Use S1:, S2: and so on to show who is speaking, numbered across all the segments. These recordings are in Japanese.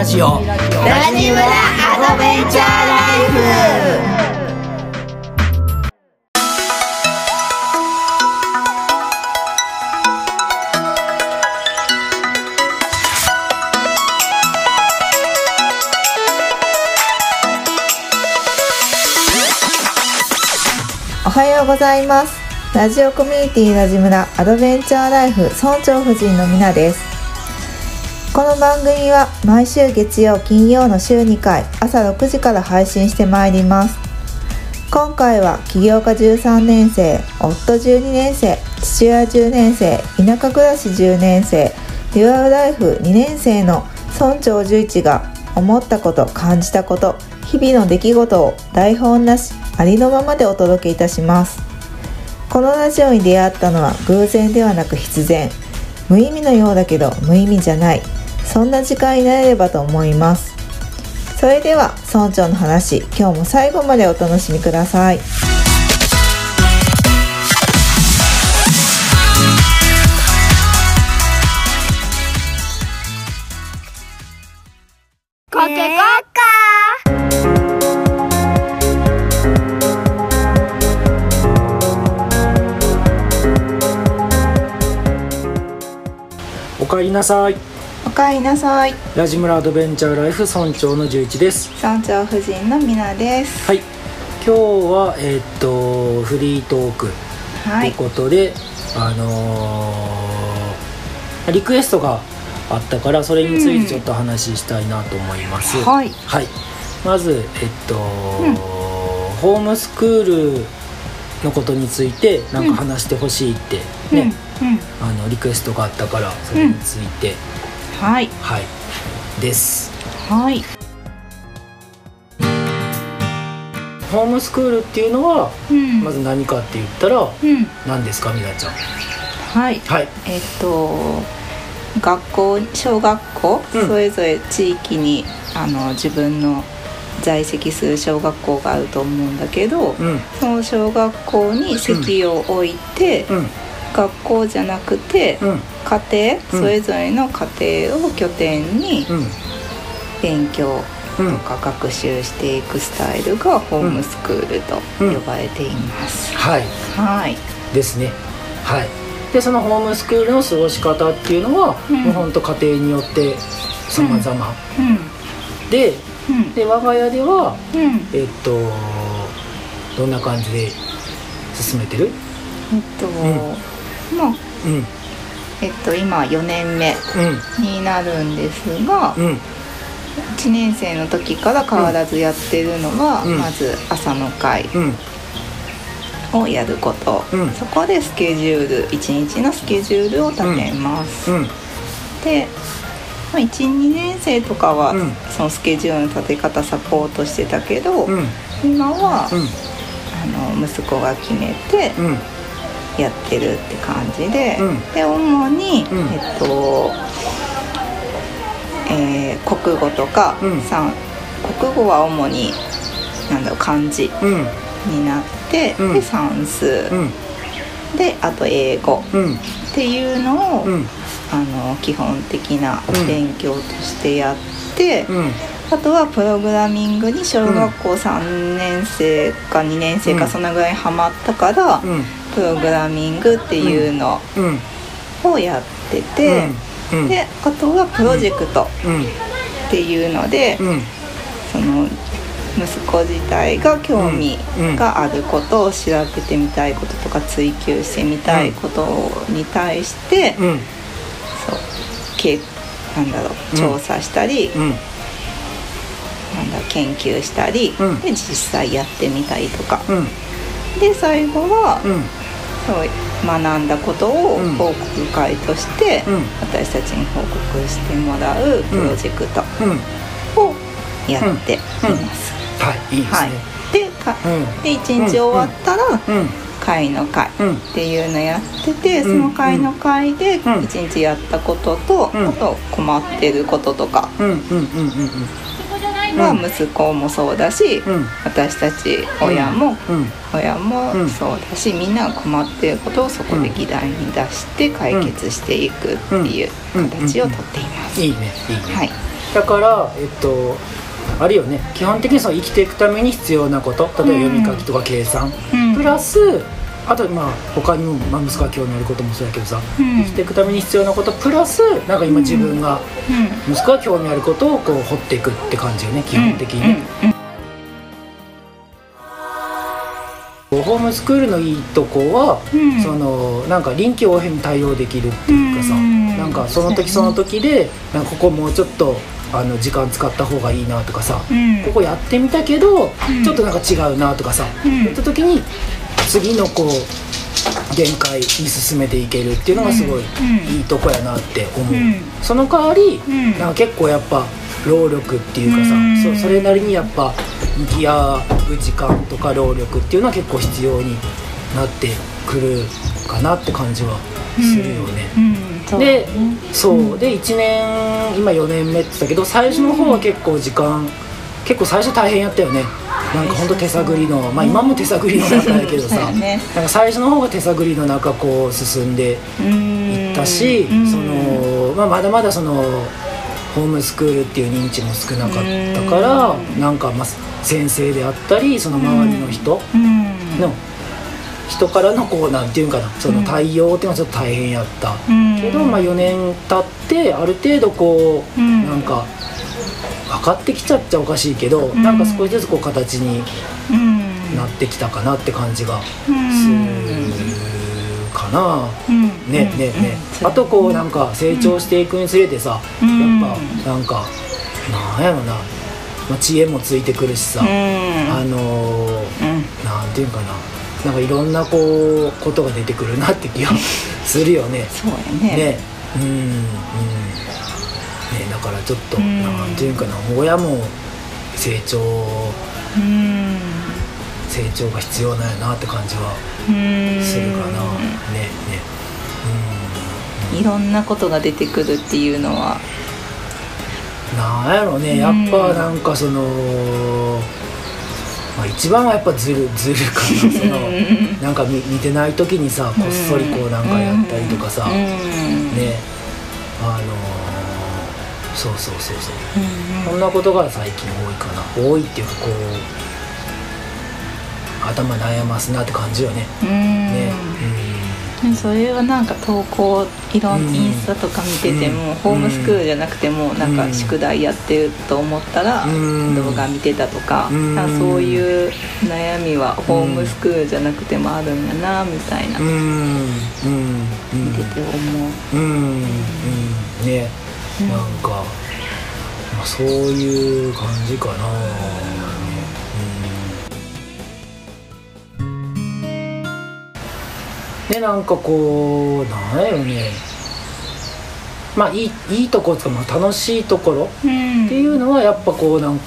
S1: ラジオ。
S2: ラジムラアドベンチャーライフ
S3: おはようございますラジオコミュニティラジムラアドベンチャーライフ村長夫人のみなですこの番組は毎週月曜金曜の週2回朝6時から配信してまいります。今回は起業家13年生夫12年生父親10年生田舎暮らし10年生デュアルライフ2年生の村長11が思ったこと感じたこと日々の出来事を台本なしありのままでお届けいたします。このラジオに出会ったのは偶然ではなく必然。無意味のようだけど無意味じゃない。そんな時間になれればと思います。それでは村長の話今日も最後までお楽しみください。
S2: コケコッ
S1: おかえりなさい。
S3: おかえりなさい。
S1: ラジムラアドベンチャーライフ村長の11です。
S3: 村長夫人のみなです。
S1: はい。今日はえーっとフリートーク。ということで、あのーリクエストがあったからそれについてちょっと話したいなと思います、
S3: はい。
S1: はい、まずえっと、ホームスクールのことについてなんか話してほしいってね、
S3: うん。うん。
S1: あのリクエストがあったからそれについて、
S3: はい。
S1: はい。です。
S3: はい。
S1: ホームスクールっていうのは
S3: うん。
S1: まず何かって言ったら
S3: うん。
S1: 何ですかみなちゃん？
S3: はい。
S1: はい。
S3: えっと学校小学校、
S1: うん。
S3: それぞれ地域にあの自分の在籍する小学校があると思うんだけど、
S1: うん。
S3: その小学校に席を置いて、
S1: うん
S3: 学校じゃなくて、
S1: うん。
S3: 家庭それぞれの家庭を拠点に
S1: うん。
S3: 勉強
S1: うん。
S3: とか学習していくスタイルがホームスクールと
S1: うん。
S3: 呼ばれています。
S1: はい。
S3: はい、
S1: ですね。はい。でそのホームスクールの過ごし方っていうのは、
S3: うん。
S1: もうほんと家庭によって様々、
S3: うん。
S1: で
S3: うん。
S1: で我が家では
S3: うん。
S1: えっとどんな感じで進めてる？
S3: えっと、まあ
S1: うん。
S3: えっと今4年目
S1: うん。
S3: になるんですが、
S1: うん。
S3: 1年生の時から変わらずやってるのは、
S1: うん。
S3: まず朝の会
S1: うん。
S3: をやること、
S1: うん。
S3: そこでスケジュール1日のスケジュールを立てます、
S1: うん。
S3: で、まあ、12年生とかは、
S1: うん。
S3: そのスケジュールの立て方サポートしてたけど、
S1: うん。
S3: 今は、
S1: うん。
S3: あの息子が決めて
S1: うん
S3: やってるって感じで、
S1: うん。
S3: で主に、
S1: うん。
S3: えっと、えー国語とか、
S1: うん。
S3: さ国語は主になんだろう漢字
S1: うん。
S3: になって、
S1: うん。
S3: で算数、
S1: うん。
S3: であと英語。
S1: うん。
S3: っていうのを、
S1: うん。
S3: あの基本的な
S1: うん。
S3: 勉強としてやって、
S1: うん。
S3: あとはプログラミングに小学校3年生か2年生か
S1: うん。
S3: そのぐらいハマったから、
S1: うん
S3: プログラミングっていうの
S1: うん。
S3: をやってて、
S1: うん。
S3: であとはプロジェクト
S1: うん。
S3: っていうので、
S1: うん。
S3: その息子自体が興味があることを調べてみたいこととか追求してみたいことに対して、
S1: うん。
S3: そうけなんだろう
S1: うん。
S3: 調査したり、
S1: うん。
S3: なんだ研究したり、
S1: うん。
S3: で実際やってみたりとか、
S1: うん。
S3: で最後は、学んだことを
S1: うん
S3: 報告会として、
S1: うん。
S3: 私たちに報告してもらうプロジェクト
S1: うん。
S3: をやっています。
S1: はいいいです
S3: はい。
S1: ね、
S3: でか
S1: うん。
S3: で1日終わったら、
S1: うん。
S3: 会の会
S1: うん。
S3: っていうのやってて、
S1: うん。
S3: その会の会で
S1: ん。
S3: 1日やったことと、
S1: うん。
S3: あと困ってることとか
S1: うんうん。うんうん
S3: は息子もそうだし、
S1: うん。
S3: 私たち親も、
S1: うん。
S3: 親も
S1: うん。
S3: そうだしみんなが困っていることをそこで議題に出して解決していくっていう形をとっています。
S1: いいねいいね。
S3: はい、
S1: だからえっとあるよね。基本的にその生きていくために必要なこと。例えば読み書きとか計算、
S3: うん。
S1: プラスあとまあ他にも、まあ、息子が興味あることもそうやけどさ、
S3: うん。
S1: 生きていくために必要なことプラスなんか今自分が、
S3: うん。
S1: 息子が興味あることをこう掘っていくって感じよね基本的に。ね、ホームスクールのいいとこは、
S3: うん。
S1: そのなんか臨機応変に対応できるっていうかさ、
S3: うん。
S1: なんかその時その時でなんかここもうちょっとあの時間使った方がいいなとかさ、
S3: うん。
S1: ここやってみたけど、
S3: うん。
S1: ちょっとなんか違うなとかさ、
S3: うん。
S1: 言った時に次のこう限界に進めていけるっていうのがすごい
S3: うん。
S1: いいとこやなって思う、
S3: うん。
S1: その代わり、
S3: うん。
S1: なんか結構やっぱ労力っていうかさ、
S3: うん。
S1: そうそれなりにやっぱ向き合う時間とか労力っていうのは結構必要になってくるかなって感じはするよね。
S3: うん。そう
S1: でそう。で1年今4年目って言ったけど最初の方は結構時間結構最初大変やったよねなんかほんと手探りのまあ今も手探りの中やけどさ
S3: やね。
S1: なんか最初の方が手探りの中こう進んでいったし
S3: うん。
S1: その、まあ、まだまだそのホームスクールっていう認知も少なかったから
S3: うん。
S1: なんかまあ先生であったりその周りの人
S3: うん。
S1: の人からのこうなんていうんかなその対応っていうのはちょっと大変やった。
S3: うん。
S1: けど、まあ、4年経ってある程度こう、
S3: うん。
S1: なんか分かってきちゃっちゃおかしいけど、
S3: ん。
S1: なんか少しずつこう形に
S3: うん。
S1: なってきたかなって感じがす
S3: うん。
S1: るかな。
S3: うん。
S1: ねねね、
S3: うん。
S1: あとこうなんか成長していくにつれてさ、
S3: うん。
S1: やっぱなんかなんやろな、まあ、知恵もついてくるしさ、
S3: うん。
S1: あのー
S3: うん。
S1: なんていうんかな。なんかいろんなこうことが出てくるなって気がするよね。
S3: そうやね。
S1: ね。うんうんからちょっと、
S3: うん。
S1: なんていうかな親も成長
S3: うん
S1: 成長が必要なんやなって感じは
S3: うん。
S1: するかな、ねね。
S3: いろんなことが出てくるっていうのは。
S1: うんなんやろねやっぱなんかその、まあ、一番はやっぱずるずるかな。そのなんか見見てない時にさこっそりこうなんかやったりとかさ、
S3: うん。
S1: ね。あのそうそうそうそう。
S3: うん
S1: こんなことが最近多いかな。多いっていうかこう頭悩ますなって感じよね。
S3: うん。
S1: ね。
S3: うん。それはなんか投稿いろん
S1: うん
S3: インスタとか見てても、
S1: うん。
S3: ホームスクールじゃなくてもなんか宿題やってると思ったら
S1: うん。
S3: 動画見てたとか,、
S1: うん。
S3: そういう悩みはホームスクールじゃなくてもあるんやなみたいな、
S1: うんうん。うん。うん。
S3: 見てて思う。
S1: うん。うん。ね
S3: うん
S1: なんか、まあ、そういう感じかな、ねうん、でなんかこうなんやろね。まあいいいいところとか、まあ、楽しいところ
S3: うん。
S1: っていうのはやっぱこうなんなん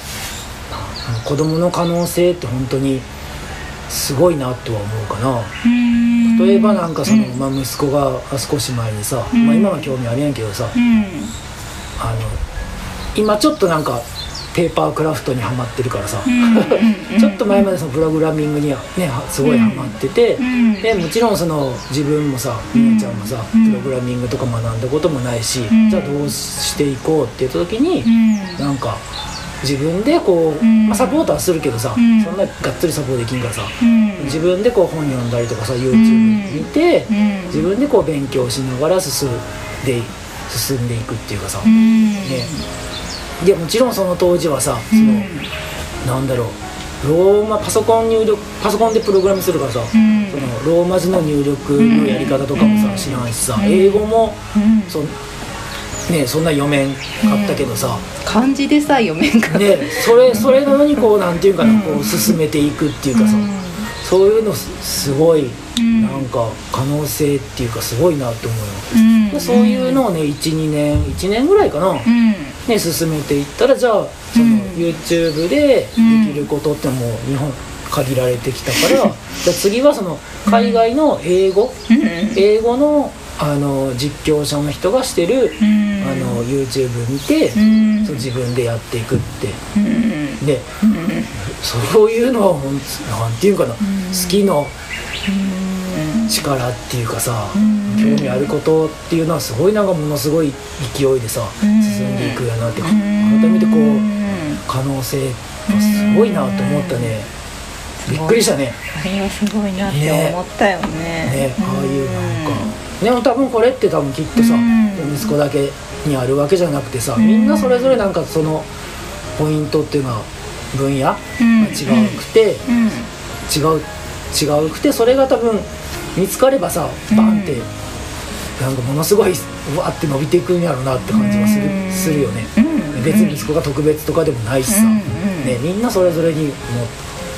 S1: 子供の可能性って本当にすごいなとは思うかな。
S3: うん。
S1: 例えばなんかその、
S3: うん
S1: まあ、息子が少し前にさ、
S3: うん。
S1: まあ、今は興味あるやんけどさ、
S3: うん
S1: あの今ちょっとなんかペーパークラフトにはまってるからさ、
S3: うん
S1: ちょっと前までそのプログラミングにはねはすごいハマってて、
S3: うん
S1: でもちろんその自分もさみなちゃんもさ、
S3: うん。
S1: プログラミングとか学んだこともないし、
S3: うん。
S1: じゃあどうしていこうって言った時に、
S3: うん。
S1: なんか自分でこう、
S3: うん。
S1: まあ、サポートはするけどさ、
S3: うん。
S1: そんながっつりサポートできんからさ、
S3: うん。
S1: 自分でこう本読んだりとかさ YouTube 見て、
S3: うん。
S1: 自分でこう勉強しながら進んで進んでいくっていうかさ、
S3: うん。
S1: ね。でもちろんその当時はさ、
S3: うん。
S1: そのなんだろう。ローマパソコン入力パソコンでプログラムするからさ、
S3: うん。
S1: そのローマ字の入力のやり方とかもさ、
S3: うん。
S1: 知らんしさ、
S3: うん。
S1: 英語も
S3: うん。
S1: そ,、ね、そんな読めんかったけどさ、
S3: 漢字でさ読めんかった
S1: ね、それそれなのにこうなんていうかな、
S3: うん。
S1: こう進めていくっていうかさ、そういうのすすごい、
S3: うん
S1: なんか可能性っていうかすごいなって思うよ、
S3: うん。
S1: でそういうのをね12年1年ぐらいかな、
S3: うん。
S1: ね、進めていったらじゃあその、
S3: うん。
S1: YouTube でできることってもう日本限られてきたから、じゃあ次はその海外の英語、
S3: うん。
S1: 英語のあの実況者の人がしてる、
S3: うん。
S1: あの YouTube 見て、
S3: うん。
S1: そう自分でやっていくって。
S3: うん。
S1: でそういうのはほんなんていうかな、好きの力っていうかさ、
S3: うん。
S1: 興味あることっていうのはすごいなんかものすごい勢いでさ、
S3: うん。
S1: 進んでいくやなって、
S3: うん。
S1: 改めてこう
S3: うん
S1: 可能性がすごいなと思ったね、びっくりしたね。
S3: あれはすごいなって思ったよね。
S1: ねああいうなんか、でも多分これって多分きっとさ、
S3: うん。
S1: 息子だけにあるわけじゃなくてさ、
S3: うん。
S1: みんなそれぞれなんかそのポイントっていうのは分野が
S3: うん。
S1: 違うくて、
S3: うん。
S1: 違う違うくてそれが多分見つかればさバンって、
S3: うん
S1: なんかものすごいうわって伸びていくんやろうなって感じがする,、
S3: うん。
S1: するよね、
S3: うん。
S1: 別に息子が特別とかでもないしさ、ね、みんなそれぞれにも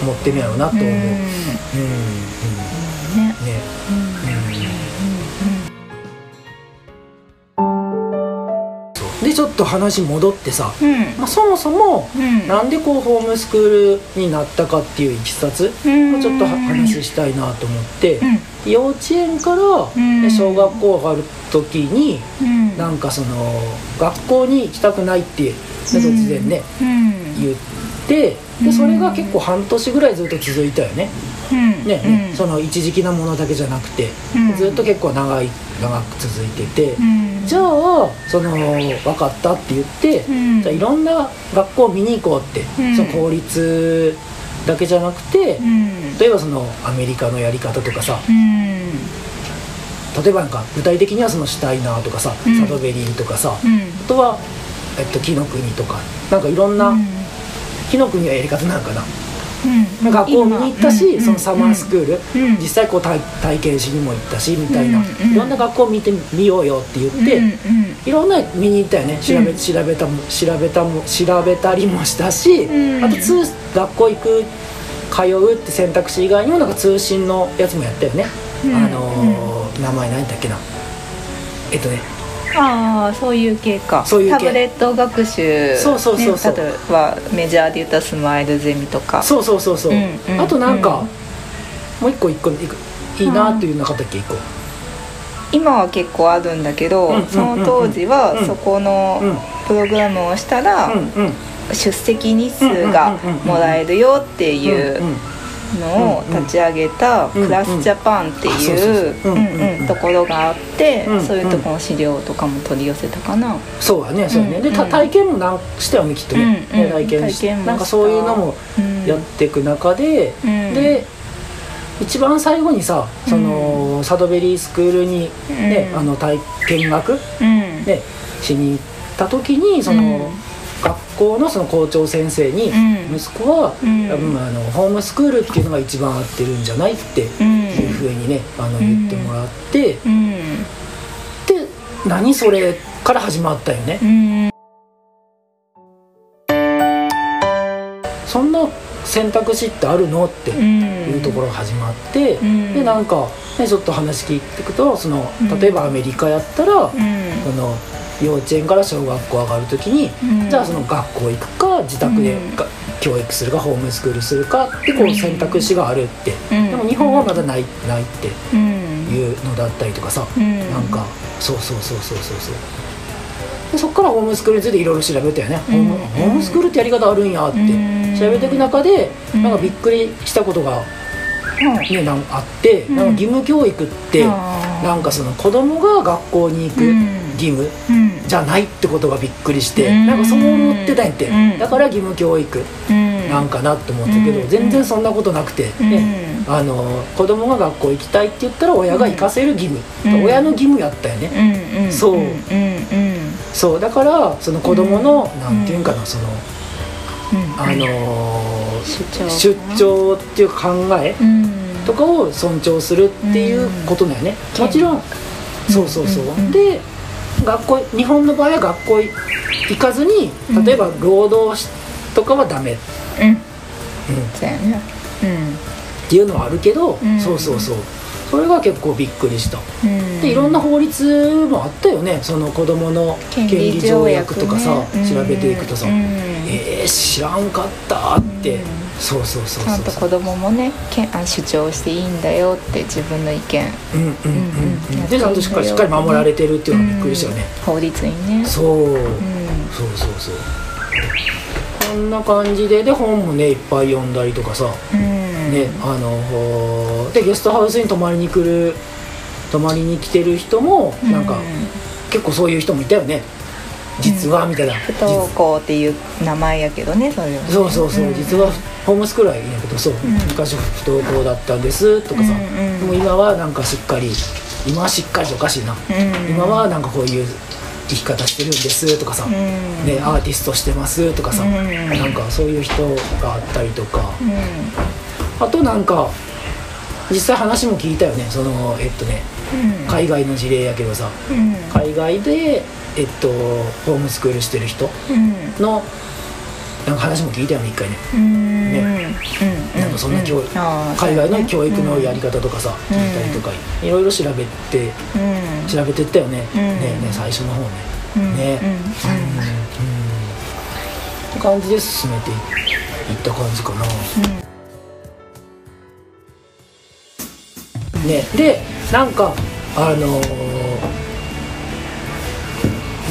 S1: 持ってるんやろうなと思う、うんちょっと話戻ってさ、
S3: うん。
S1: まあ、そもそも
S3: うん。
S1: なんでこうホームスクールになったかっていういきさつを
S3: うん。
S1: ちょっとは話したいなと思って、
S3: うん。
S1: 幼稚園から
S3: ん。
S1: 小学校上がる時に
S3: うん。
S1: なんかその学校に行きたくないって突然ね
S3: うん。
S1: 言ってでそれが結構半年ぐらいずっと続いたよね。
S3: うん。
S1: ねねその一時的なものだけじゃなくて
S3: うん。
S1: ずっと結構長い長く続いてて
S3: うん。
S1: じゃあその分かったって言って
S3: うん。
S1: じゃあいろんな学校を見に行こうって
S3: うん。
S1: その公立だけじゃなくて
S3: うん。
S1: 例えばそのアメリカのやり方とかさ
S3: うん。
S1: 例えばなんか具体的にはそのシュタイナーとかさ、
S3: うん。
S1: サドベリーとかさ、
S3: うん。
S1: あとは、えっと、紀の国とかなんかいろんな、
S3: うん。
S1: 紀の国はやり方なんかな、
S3: うん。
S1: 学校見に行ったし、
S3: うん。
S1: そのサマースクール、
S3: うん。
S1: 実際こう体体験しにも行ったしみたいな、いろんな学校見てみようよって言って、いろんな見に行ったよね。調べ,、
S3: うん
S1: 調べたも調べたも調べたりもしたし、
S3: うん。
S1: あと通学校行く通うって選択肢以外にもなんか通信のやつもやったよね、
S3: うん。
S1: あのー名前何だっけな。えっとね
S3: ああそういう系か。
S1: そういう系。
S3: タブレット学習
S1: そうそうそうそう。
S3: ね、例えばメジャーで言ったらスマイルゼミとか。
S1: そうそうそうそう、
S3: うんうん
S1: あとなんか、
S3: うん
S1: もう一個一個いくいいなっていうなかったっけ一個。
S3: 今は結構あるんだけど、
S1: うんうんうんうん。
S3: その当時
S1: うん
S3: はそこの
S1: うん
S3: プログラムをしたら、
S1: うんうん。
S3: 出席日数がもらえるよっていうのを立ち上げたクラスジャパンっていうところがあって
S1: うん
S3: そういうとこの資料とかも取り寄せたかな。
S1: そうやねそうやね、で体験もなんしたよねきっとね,、体験しなんかそういうのも
S3: うん。
S1: やっていく中で、
S3: うん。
S1: で一番最後にさその、サドベリースクールにね、
S3: うん。
S1: あの体見学、
S3: うん。
S1: ね、しに行った時にその、
S3: うん
S1: 学校のその校長先生に、
S3: うん。
S1: 息子は、
S3: うん。
S1: 多分あのホームスクールっていうのが一番合ってるんじゃないっていうふうにねあの言ってもらって、
S3: うん。
S1: で何それから始まったよね。
S3: うん。
S1: そんな選択肢ってあるの？って
S3: うん。
S1: いうところが始まって、
S3: ん。
S1: でなんか、ね、ちょっと話聞いていくとその
S3: うん。
S1: 例えばアメリカやったら、
S3: うん。
S1: その幼稚園から小学校上がる時に、
S3: うん。
S1: じゃあその学校行くか自宅で
S3: うん。
S1: が教育するかホームスクールするかってこう選択肢があるって、
S3: うん。
S1: でも日本はまだないないって
S3: うん。
S1: いうのだったりとかさ、
S3: うん。
S1: なんかそうそうそうそうそうそう。でそっからホームスクールについていろいろ調べたよね、ホーム
S3: うん
S1: ホームスクールってやり方あるんやって
S3: うん。
S1: 調べていく中で、
S3: うん。
S1: なんかびっくりしたことが、ね、なんかあって、
S3: うん
S1: なん。か義務教育って、なんかその子供が学校に行く
S3: うん
S1: 義務
S3: うん。
S1: じゃないってことがびっくりして、
S3: うん。
S1: なんかそう思ってたんやって、
S3: うん。
S1: だから義務教育
S3: うん。
S1: なんかなって思ったけど、
S3: うん。
S1: 全然そんなことなくて、ねあの子供が学校行きたいって言ったら親が行かせる義務、
S3: うん。
S1: 親の義務やったよね、そう。
S3: うん。うん。
S1: そう。だからその子供の、
S3: うん。
S1: なんていうんかなその、
S3: うん。
S1: あのー
S3: 出張。
S1: 出張っていう考え
S3: うん。
S1: とかを尊重するっていうことだよね、
S3: うん。
S1: もちろん。そうそうそう、
S3: うん。
S1: で学校日本の場合は学校行かずに例えば労働しとかはダメ、うん。
S3: うん。そうやね。
S1: っていうのはあるけど、
S3: うん。
S1: そうそうそう。それが結構びっくりした。
S3: うん。
S1: でいろんな法律もあったよね。その子供の権利条約とかさ、
S3: ね
S1: 調べていくとさ、
S3: うん。
S1: えー、知らんかったって、
S3: うん
S1: そうそうそう
S3: ちゃんと子供もねけんあ主張していいんだよって自分の意見。
S1: うんうんうん
S3: うん。
S1: うん
S3: うん。
S1: でちゃんとしっかりしっかり守られてるっていうのがびっくりしたよね、
S3: うん法律にね。
S1: そう、
S3: うん
S1: そうそうそう。こんな感じでで本もねいっぱい読んだりとかさ、
S3: うん。
S1: ねねあのでゲストハウスに泊まりに来る泊まりに来てる人もなんか、結構そういう人もいたよね。実は、みたいな。
S3: 不登校っていう名前やけどねそういう
S1: そうそうそう、
S3: ん。
S1: 実はホームスクールはいいんやけどそう、
S3: ん。
S1: 昔不登校だったんですとかさ、
S3: うんうん。
S1: でも今はなんかしっかり今はしっかりとおかしいな、
S3: うん。
S1: 今はなんかこういう生き方してるんですとかさ、
S3: うん。
S1: ね、アーティストしてますとかさ、
S3: うん。
S1: なんかそういう人があったりとか、
S3: う
S1: あとなんか実際話も聞いたよね。そのえっとね
S3: ん。
S1: 海外の事例やけどさ。
S3: うん。
S1: 海外でえっとホームスクールしてる人
S3: うん。
S1: のなんか話も聞いたよね一回ね。
S3: うん。
S1: ね。
S3: うん。
S1: なんかそんな教育
S3: あー
S1: 海外の教育のやり方とかさ
S3: うん。
S1: 聞いたりとかいろいろ調べて
S3: うん。
S1: 調べてったよね。
S3: うん。
S1: ねね最初の方ね。
S3: うん。
S1: ね
S3: うん。
S1: うん。って感じで進めていった感じかな。ねでなんかあのー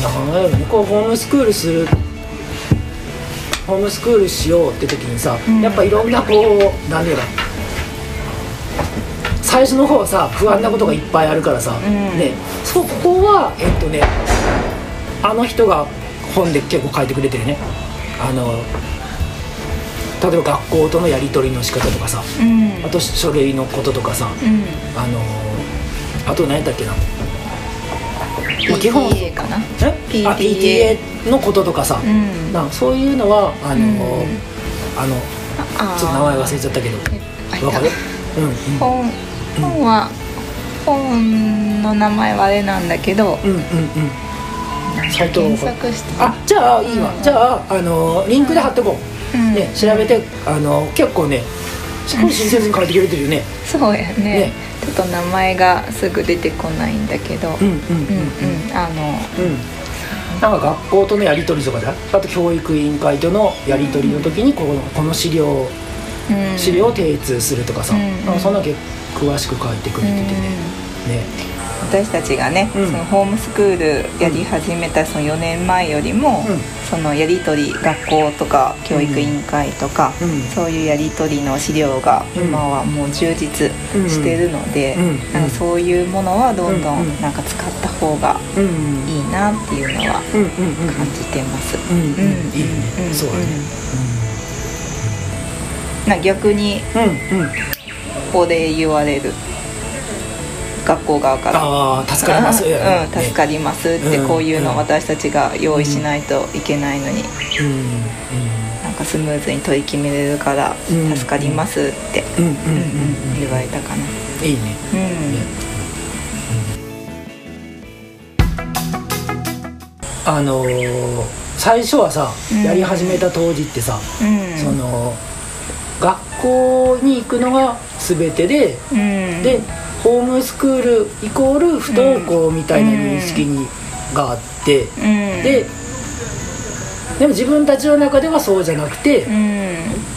S1: なんやろね。こうホームスクールするホームスクールしようって時にさ、
S3: うん。
S1: やっぱいろんなこう何やろ最初の方はさ不安なことがいっぱいあるからさ、
S3: ん。
S1: ね。そこはえっとねあの人が本で結構書いてくれてるね。あの例えば学校とのやり取りの仕方とかさ
S3: うん。
S1: あと書類のこととかさ
S3: うん。
S1: あのあと何やったっけな、まあ基本
S3: PTA かな。
S1: え？あ
S3: PTA
S1: PTA のこととかさ、
S3: うん。
S1: なそういうのはあの、
S3: うん。
S1: あのちょっと名前忘れちゃったけど。
S3: あ
S1: わかる？うんうん。
S3: 本本は本の名前はあれなんだけど。
S1: うんうんうん。サイトを
S3: 検索して。
S1: あじゃあいいわ、
S3: うん。
S1: じゃああのリンクで貼ってこう、
S3: うん。
S1: ね調べてあの結構ねすごい親切に書いてくれてるよね。
S3: そうやね。
S1: ね。
S3: ちょっと名前がすぐ出てこないんだけど。
S1: うんうんうん。
S3: うんうん。あの
S1: うんなんか学校とのやり取りとかじゃあと教育委員会とのやり取りの時にこのこの資料
S3: うん。
S1: 資料を提出するとかさ、
S3: うん
S1: なん。かそんな結構詳しく書いてくれててね、ね。
S3: 私たちがね、
S1: うん。
S3: そのホームスクールやり始めたその4年前よりも、
S1: うん。
S3: そのやり取り学校とか教育委員会とか、
S1: うん。
S3: そういうやり取りの資料が
S1: うん。
S3: 今はもう充実してるので、
S1: うん。
S3: なんかそういうものはどんど
S1: うん
S3: ん。なんか使った方が
S1: うん
S3: いいなっていうのは感じてます。
S1: うんうん
S3: うん
S1: いいね、
S3: うん。
S1: そうだね
S3: な逆に
S1: うん。うん
S3: お礼言われる学校側から。
S1: 助かります。
S3: うん、助かりますって
S1: うん。
S3: こういうのを私たちが用意しないといけないのに、
S1: うんうん。
S3: なんかスムーズに取り決めれるから
S1: うん
S3: 助かりますって、言われたかな。
S1: いいね。
S3: うん、
S1: あのー最初はさ、
S3: うん。
S1: やり始めた当時ってさ、
S3: うん。
S1: その学校に行くのが全てで、
S3: うん。
S1: でホームスクールイコール不登校みたいな認識に、があって
S3: うん。
S1: ででも自分たちの中ではそうじゃなくて、
S3: うん。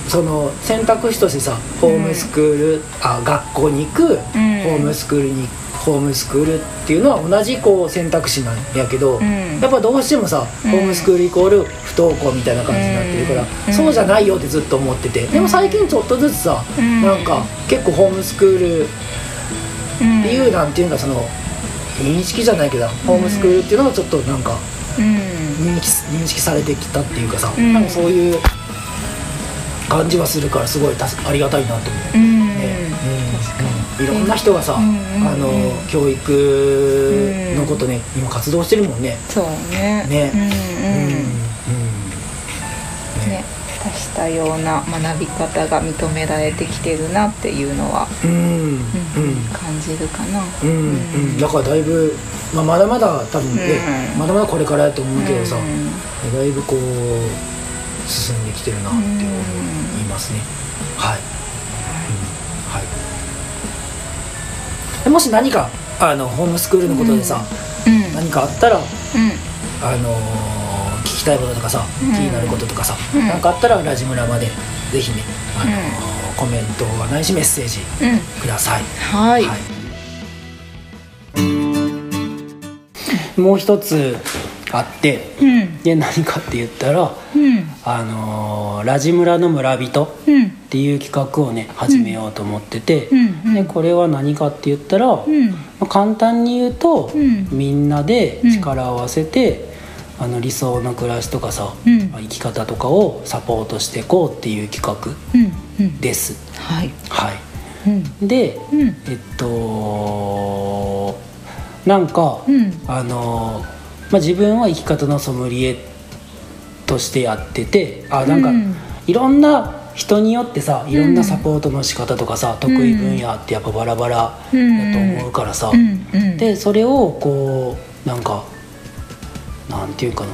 S1: その選択肢としてさホームスクール、あ学校に行く、ホームスクールにホームスクールっていうのは同じこう選択肢なんやけど、
S3: うん。
S1: やっぱどうしてもさ、
S3: うん。
S1: ホームスクールイコール不登校みたいな感じになってるから、
S3: うん。
S1: そうじゃないよってずっと思ってて。でも最近ちょっとずつさ、
S3: うん。
S1: なんか結構ホームスクール
S3: うん
S1: っていうなんていうかその認識じゃないけどホームスクールっていうのがちょっとなんか
S3: うん。
S1: 認識認識されてきたっていうかさ、
S3: うん。
S1: なんかそういう感じはするからすごいありがたいなと思う。いろんな人がさ、
S3: うん
S1: あの教育のことね今活動してるもんね。
S3: そうね。
S1: ね。
S3: うんうん。
S1: うん
S3: ね多種多様な学び方が認められてきてるなっていうのは、
S1: うん。うん
S3: うん。感じるかな。
S1: うんうん。だからだいぶ、まあ、まだまだ多分ね、
S3: うん。
S1: まだまだこれからやと思うけどさ、
S3: うん。
S1: だいぶこう進んできてるなっていうのを言いますね。はい、もし何かあのホームスクールのことでさ、
S3: うん。
S1: 何かあったら
S3: うん。
S1: あのー聞きたいこととかさ、
S3: うん。
S1: 気になることとかさ、
S3: うん。
S1: 何かあったらラジムラまでぜひね、あのーコメントはないしメッセージ
S3: うん。
S1: ください。
S3: はい、
S1: はい。もう一つあって
S3: うん。
S1: で何かって言ったら
S3: うん。
S1: あのーラジムラの村人
S3: うん。
S1: っていう企画をね始めようと思ってて、
S3: うん。うん。
S1: でこれは何かって言ったら、
S3: うん。
S1: まあ簡単に言うと、
S3: うん。
S1: みんなで力を合わせて、あの理想の暮らしとかさ、
S3: うん。
S1: まあ生き方とかをサポートしていこうっていう企画
S3: うん。うん。
S1: です。
S3: はい。
S1: はい、
S3: うん。
S1: で、
S3: うん。
S1: えっとなんか、
S3: うん。
S1: あの、まあ、自分は生き方のソムリエとしてやっててあなんか、
S3: うん。
S1: いろんな人によってさいろんなサポートの仕方とかさ、得意分野ってやっぱバラバラだと思うからさ、でそれをこうなんかなんていうかな。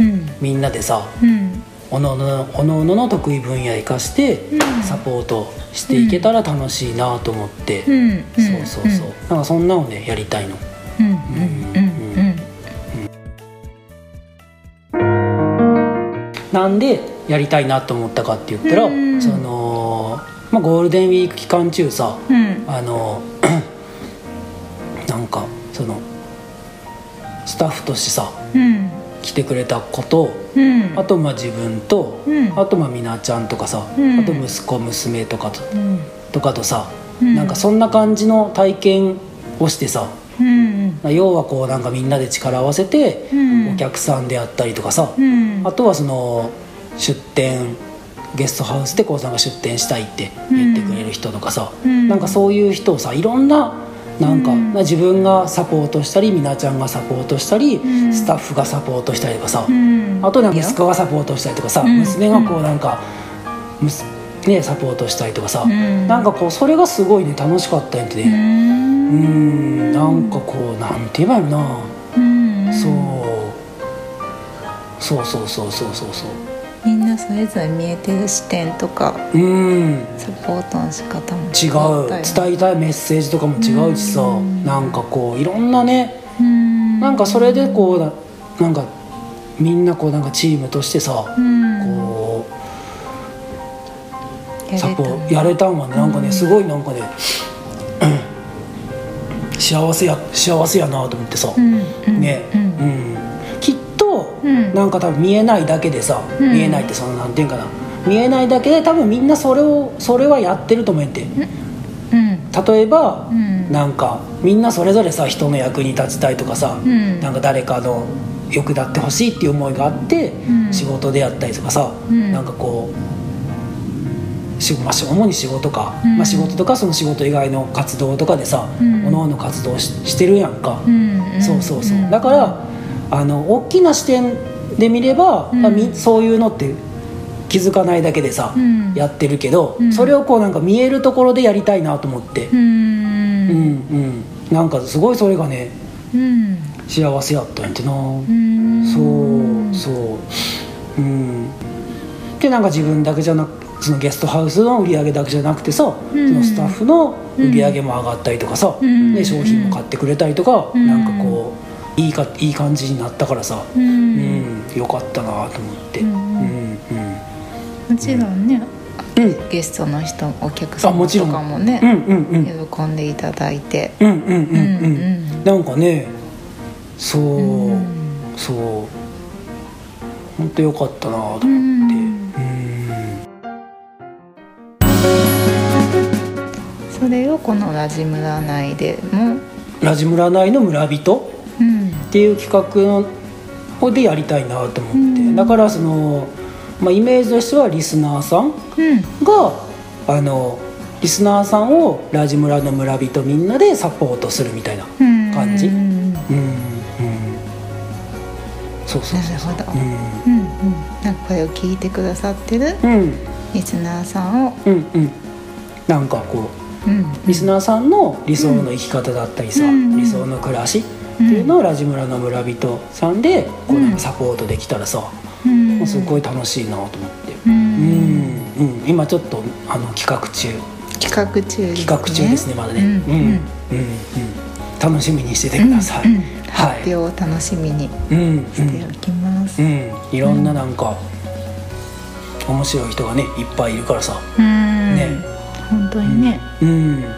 S3: うん。
S1: みんなでさ
S3: うん。
S1: おのおのおのおのの得意分野生かして
S3: うん。
S1: サポートしていけたら楽しいなと思って、そうそうそう、なんかそんなのねやりたいの。
S3: うん。うん。うん
S1: なんでやりたいなと思ったかって言ったら、
S3: うん
S1: その、まあ、ゴールデンウィーク期間中さ
S3: うん。
S1: あの なんかそのスタッフとしてさ
S3: うん。
S1: 来てくれた子と
S3: うん。
S1: あとまあ自分と、
S3: うん。
S1: あとまあみなちゃんとかさ、
S3: うん。
S1: あと息子娘とかと
S3: うん。
S1: とかとさ、
S3: うん。
S1: なんかそんな感じの体験をしてさ
S3: うん。
S1: 要はこうなんかみんなで力を合わせて、
S3: うん。
S1: お客さんであったりとかさ、
S3: うん。
S1: あとはその出店ゲストハウスでこうさんが出店したいって言ってくれる人とかさ、
S3: うん。
S1: なんかそういう人をさいろんななんか、
S3: うん。
S1: 自分がサポートしたりみなちゃんがサポートしたり、
S3: ん。
S1: スタッフがサポートしたりとかさ、
S3: うん。
S1: あとなんか息子がサポートしたりとかさ、
S3: うん。
S1: 娘がこうなんか、ね、サポートしたりとかさ、
S3: うん。
S1: なんかこうそれがすごいね楽しかったんやて
S3: う
S1: ね。うん。
S3: ん
S1: なんかこうなんて言えばいいのかな、
S3: うん。
S1: そう。そうそうそうそうそうそう。
S3: みんなそれぞれ見えてる視点とか
S1: うん。
S3: サポートの仕方も
S1: 違う。伝えたいメッセージとかも違うしさ、
S3: うん。
S1: なんかこういろんなね
S3: うん。
S1: なんかそれでこうななんかみんなこうなんかチームとしてさ、
S3: うん
S1: サポやれたんはねなんかねすごいなんかね、幸せや幸せやなと思ってさ、
S3: うんうん
S1: ね、
S3: う
S1: うん。んきっと、
S3: うん。
S1: なんか多分見えないだけでさ、
S3: うん。
S1: 見えないってそのなんていうんかな。見えないだけで多分みんなそれをそれはやってると思えて。
S3: うん。
S1: 例えば、
S3: うん。
S1: なんかみんなそれぞれさ人の役に立ちたいとかさ、
S3: うん。
S1: なんか誰かの役立ってほしいっていう思いがあって、
S3: うん。
S1: 仕事であったりとかさ、
S3: うん。
S1: なんかこうし、まあ、し主に仕事か、
S3: うん。
S1: まあ、仕事とかその仕事以外の活動とかでさ、
S3: うん。
S1: 各々活動ししてるやんか、
S3: うん
S1: そうそうそう、
S3: ん
S1: だからあの大きな視点で見れば、
S3: うん。
S1: まあみそういうのって気づかないだけでさ、
S3: うん。
S1: やってるけど、
S3: うん。
S1: それをこうなんか見えるところでやりたいなと思って、
S3: うん。
S1: うんうん。なんかすごいそれがね
S3: うん。
S1: 幸せやったんやってな、
S3: うん。
S1: そうそう。うん。でなんか自分だけじゃなくそのゲストハウスの売り上げだけじゃなくてさ、
S3: うん。
S1: そのスタッフの売り上げも上がったりとかさ、
S3: うん。
S1: で商品も買ってくれたりとか、
S3: うん。
S1: なんかこういいかいい感じになったからさ、
S3: う
S1: うん
S3: ん
S1: よかったなと思って、
S3: う
S1: うんんうん。
S3: もちろんね
S1: うん。
S3: ゲストの人お客
S1: あも
S3: 様と
S1: ちろん
S3: かもね
S1: うんうんうん。
S3: 喜んでいただいて。
S1: うんうんうん。うん、
S3: うん
S1: なんかねそう、
S3: うん。
S1: そう。本当よかったなと思って
S3: それをこのラジ村内でも
S1: ラジ村内の村人
S3: うん。
S1: っていう企画でやりたいなと思って、
S3: うん。
S1: だからその、まあ、イメージとしてはリスナーさん
S3: うん。
S1: があのリスナーさんをラジ村の村人みんなでサポートするみたいな
S3: うん。
S1: 感じ
S3: うん。
S1: そうそうそうそう。
S3: なるほど。
S1: う
S3: うんうん。なんかこれを聞いてくださってるリスナーさんを
S1: うんうん。なんかこう
S3: うん
S1: リスナーさんの理想の生き方だったりさ、
S3: うん
S1: 理想の暮らしっていうのをラジ村の村人さんでこうなんかサポートできたらさ、
S3: うん。
S1: もうすごい楽しいなと思って。
S3: う
S1: うんん、うん、今ちょっとあの企画中。
S3: 企画中ですね。
S1: 企画中ですねまだね、
S3: うん。
S1: うん。うん。うん楽しみにしててください、
S3: うん。うん。
S1: はい。
S3: 発表を楽しみに
S1: うん
S3: しておきます。
S1: うん、うん、いろんななんか、面白い人がねいっぱいいるからさ。
S3: うん。
S1: ね
S3: 本当にね。
S1: うん。なん。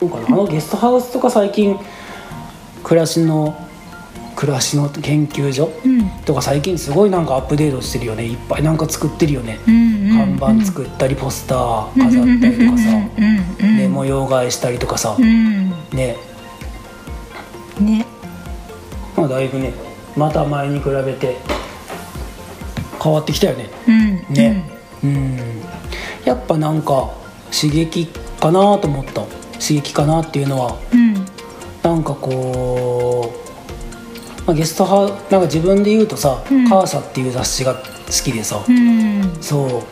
S1: かな。あのゲストハウスとか最近暮らしの暮暮らしの研究所
S4: うん。
S1: とか最近すごいなんかアップデートしてるよね。いっぱいなんか作ってるよね、
S4: うん
S1: 看板作ったりポスター飾ったりとかさ、
S4: うんうん
S1: ね、模様替えしたりとかさ、
S4: うん。
S1: ね。
S4: ね。
S1: まあだいぶねまた前に比べて変わってきたよね。
S4: うん。
S1: ね。うん。やっぱなんか刺激かなと思った。刺激かなっていうのは。
S4: うん。
S1: なんかこう、まあ、ゲストハウなんか自分で言うとさ「
S4: うん。
S1: カーサ」っていう雑誌が好きでさ、
S4: うん。
S1: そ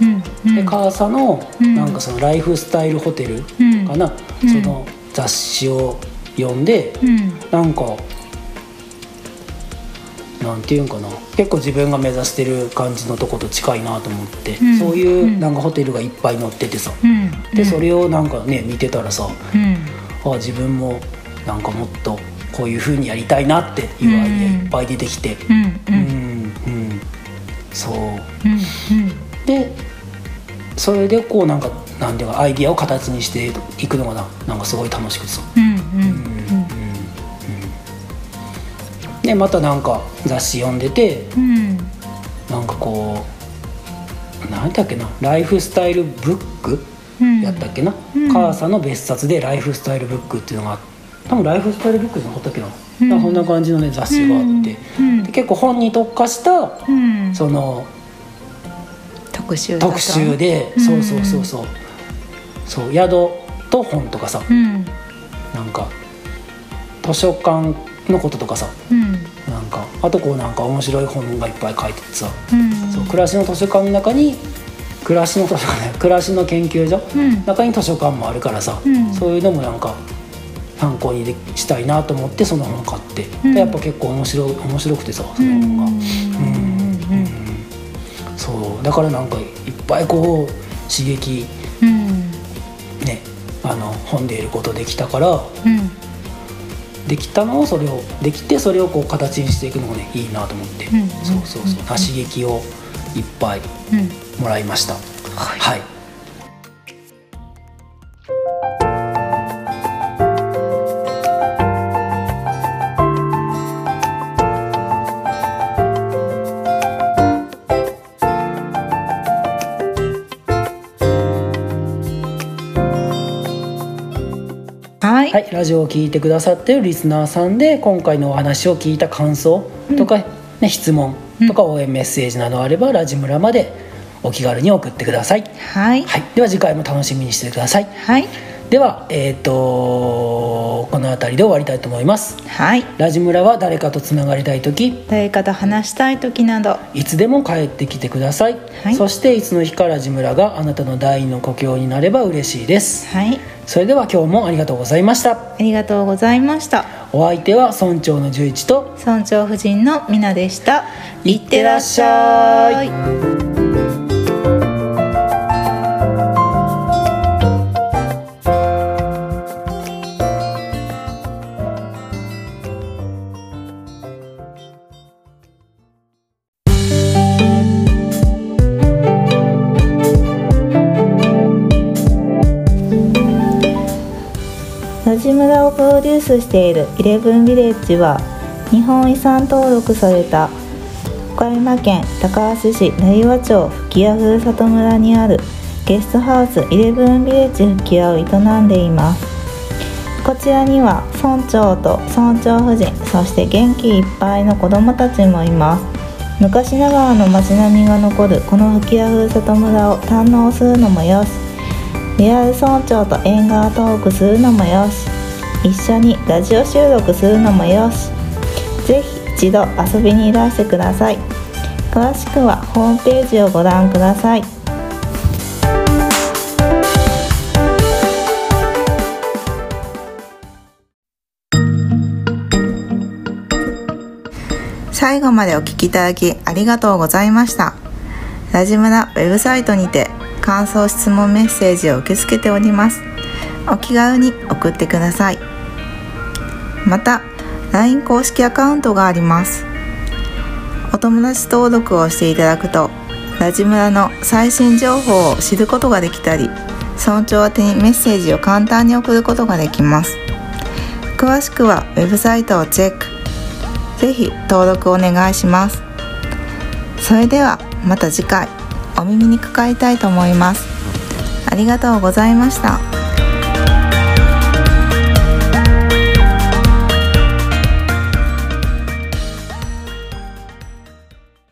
S1: う。
S4: うん。うん。
S1: でカーサの
S4: うん。
S1: なんかそのライフスタイルホテル
S4: うん。
S1: かな、
S4: うん。
S1: その雑誌を読んで、
S4: うん。
S1: なんかなんていうんかな。結構自分が目指してる感じのとこと近いなと思って、
S4: うん。
S1: そういううん。なんかホテルがいっぱい載っててさ、
S4: うん。
S1: でそれをなんかね見てたらさ
S4: うん。
S1: あ自分もなんかもっとこういう風にやりたいなっていうアイデアいっぱい出てきて。
S4: うん。
S1: そう。
S4: うん。
S1: でそれでこうなんかなんていうかアイデアを形にしていくのがななんかすごい楽しくてさ。
S4: うん。うん
S1: でまたなんか雑誌読んでて
S4: うん。
S1: なんかこう何だっけなライフスタイルブック？
S4: うん。
S1: やったっけな、
S4: うん。
S1: 母さんの別冊でライフスタイルブックっていうのが多分ライフスタイルブックじゃなかったっけな、
S4: うん。
S1: そんな感じのね雑誌があって、
S4: うん。
S1: で結構本に特化した
S4: うん。
S1: その
S4: 特集
S1: 特集で、
S4: うん。
S1: そうそうそうそう。そう宿と本とかさ。
S4: うん。
S1: なんか図書館のこととかさ
S4: うん。
S1: なんかあとこうなんか面白い本がいっぱい書いててさ、
S4: うん。
S1: そう暮らしの図書館の中に暮らしの図書館ね 暮らしの研究所
S4: うん。
S1: 中に図書館もあるからさ、
S4: うん。
S1: そういうのもなんか参考にでしたいなと思ってその本買って、
S4: うん。
S1: でやっぱ結構面白い面白くてさその本が、うん。そうだからなんかいっぱいこう刺激
S4: うん。
S1: ねあの本で得ることできたから
S4: うん
S1: できたのをそれをできてそれをこう形にしていくのがねいいなと思って、
S4: うん。
S1: そうそうそう、刺激をいっぱい
S4: うん
S1: もらいました。はい、
S4: はい
S1: ラジオを聞いてくださっているリスナーさんで今回のお話を聞いた感想とか、ね、質問とか応援メッセージなどあれば、ラジムラまでお気軽に送ってください、
S4: はい。
S1: はい、では次回も楽しみにしてください。
S4: はい。
S1: ではえっ、とこの辺りで終わりたいと思います。
S4: はい。
S1: ラジムラは誰かとつながりたい時
S4: 誰かと話したい時など。
S1: いつでも帰ってきてください、
S4: はい。
S1: そしていつの日かラジムラがあなたの第二の故郷になれば嬉しいです。
S4: はい
S1: それでは今日もありがとうございました。
S4: ありがとうございました。
S1: お相手は村長の十一と
S4: 村長夫人のみなでした。
S1: いってらっしゃい
S3: スしているイレブンビレッジは日本遺産登録された岡山県高梁市成羽町吹屋ふるさと村にあるゲストハウスイレブンビレッジ吹屋を営んでいます。こちらには村長と村長夫人そして元気いっぱいの子どもたちもいます。昔ながらの街並みが残るこの吹屋ふるさと村を堪能するのもよし。リアル村長と縁側トークするのもよし。一緒にラジオ収録するのもよし。ぜひ一度遊びにいらしてください。詳しくはホームページをご覧ください。最後までお聞きいただきありがとうございました。ラジムラウェブサイトにて感想質問メッセージを受け付けております。お気軽に送ってください。また LINE 公式アカウントがあります。お友達登録をしていただくとラジムラの最新情報を知ることができたり村長宛てにメッセージを簡単に送ることができます。詳しくはウェブサイトをチェック。ぜひ登録お願いします。それではまた次回お耳にかかりたいと思います。ありがとうございました。